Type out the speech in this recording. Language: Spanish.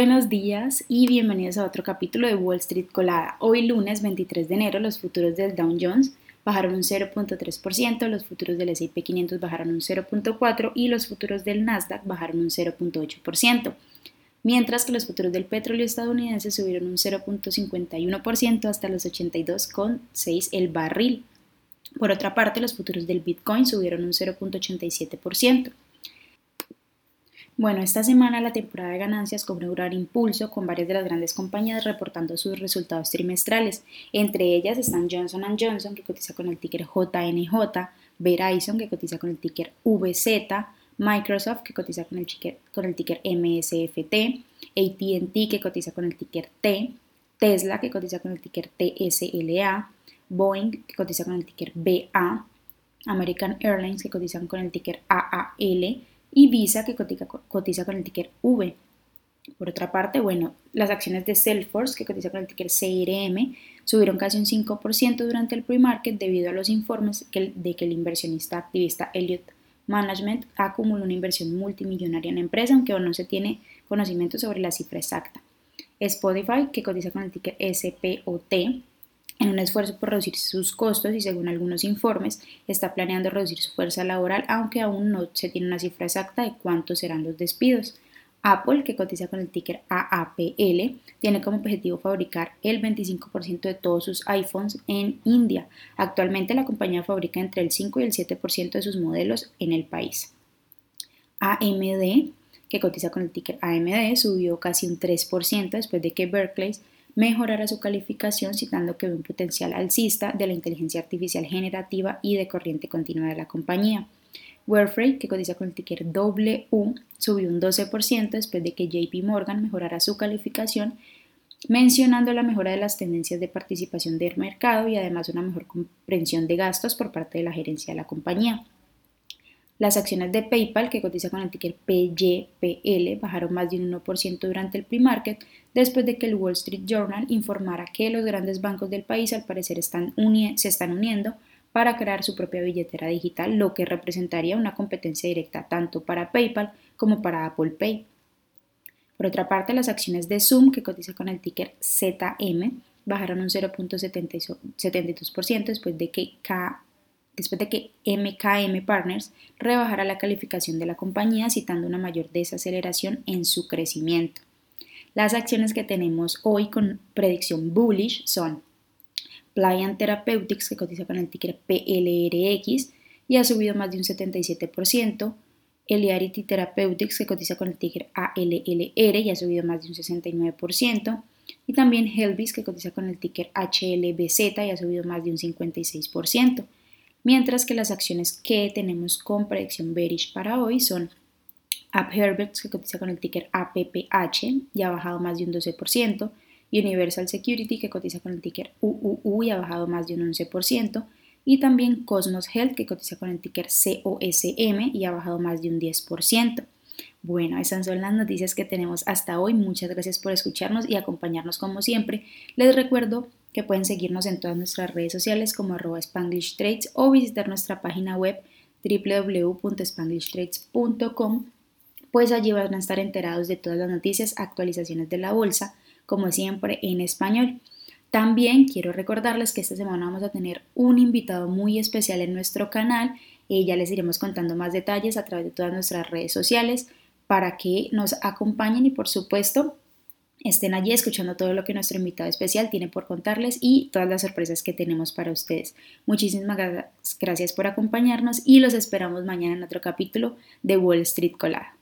Buenos días y bienvenidos a otro capítulo de Wall Street Colada. Hoy lunes 23 de enero los futuros del Dow Jones bajaron un 0.3%, los futuros del S&P 500 bajaron un 0.4% y los futuros del Nasdaq bajaron un 0.8%, mientras que los futuros del petróleo estadounidense subieron un 0.51% hasta los 82,6 el barril. Por otra parte, los futuros del Bitcoin subieron un 0.87%. Bueno, esta semana la temporada de ganancias cobró gran impulso con varias de las grandes compañías reportando sus resultados trimestrales. Entre ellas están Johnson Johnson, que cotiza con el ticker JNJ, Verizon, que cotiza con el ticker VZ, Microsoft, que cotiza con el, ticker, con el ticker MSFT, ATT, que cotiza con el ticker T, Tesla, que cotiza con el ticker TSLA, Boeing, que cotiza con el ticker BA, American Airlines, que cotizan con el ticker AAL, y Visa que cotiza, con el ticker V. Por otra parte, bueno, las acciones de Salesforce que cotiza con el ticker CRM subieron casi un 5% durante el pre-market debido a los informes de que el inversionista activista Elliott Management acumuló una inversión multimillonaria en la empresa, aunque aún no se tiene conocimiento sobre la cifra exacta. Spotify, que cotiza con el ticker SPOT, en un esfuerzo por reducir sus costos y según algunos informes está planeando reducir su fuerza laboral, aunque aún no se tiene una cifra exacta de cuántos serán los despidos. Apple, que cotiza con el ticker AAPL, tiene como objetivo fabricar el 25% de todos sus iPhones en India. Actualmente la compañía fabrica entre el 5 y el 7% de sus modelos en el país. AMD, que cotiza con el ticker AMD, subió casi un 3% después de que Berkeley mejorará su calificación citando que ve un potencial alcista de la inteligencia artificial generativa y de corriente continua de la compañía. Warfrey, que cotiza con el ticker W, subió un 12% después de que JP Morgan mejorara su calificación, mencionando la mejora de las tendencias de participación del mercado y además una mejor comprensión de gastos por parte de la gerencia de la compañía. Las acciones de PayPal, que cotiza con el ticker PYPL, bajaron más de un 1% durante el pre-market después de que el Wall Street Journal informara que los grandes bancos del país al parecer se están uniendo para crear su propia billetera digital, lo que representaría una competencia directa tanto para PayPal como para Apple Pay. Por otra parte, las acciones de Zoom, que cotiza con el ticker ZM, bajaron un 0.72% después de que K después de que MKM Partners rebajara la calificación de la compañía citando una mayor desaceleración en su crecimiento. Las acciones que tenemos hoy con predicción bullish son Pliant Therapeutics que cotiza con el ticker PLRX y ha subido más de un 77%, Eliarity Therapeutics que cotiza con el ticker ALLR y ha subido más de un 69%, y también Helvis que cotiza con el ticker HLBZ y ha subido más de un 56% mientras que las acciones que tenemos con predicción bearish para hoy son App que cotiza con el ticker APPH y ha bajado más de un 12%, Universal Security, que cotiza con el ticker UUU y ha bajado más de un 11%, y también Cosmos Health, que cotiza con el ticker COSM y ha bajado más de un 10%. Bueno, esas son las noticias que tenemos hasta hoy. Muchas gracias por escucharnos y acompañarnos como siempre. Les recuerdo que pueden seguirnos en todas nuestras redes sociales como arroba Spanglish Trades o visitar nuestra página web www.spanglishtrades.com, pues allí van a estar enterados de todas las noticias, actualizaciones de la bolsa, como siempre en español. También quiero recordarles que esta semana vamos a tener un invitado muy especial en nuestro canal y ya les iremos contando más detalles a través de todas nuestras redes sociales para que nos acompañen y por supuesto estén allí escuchando todo lo que nuestro invitado especial tiene por contarles y todas las sorpresas que tenemos para ustedes. Muchísimas gracias por acompañarnos y los esperamos mañana en otro capítulo de Wall Street Colada.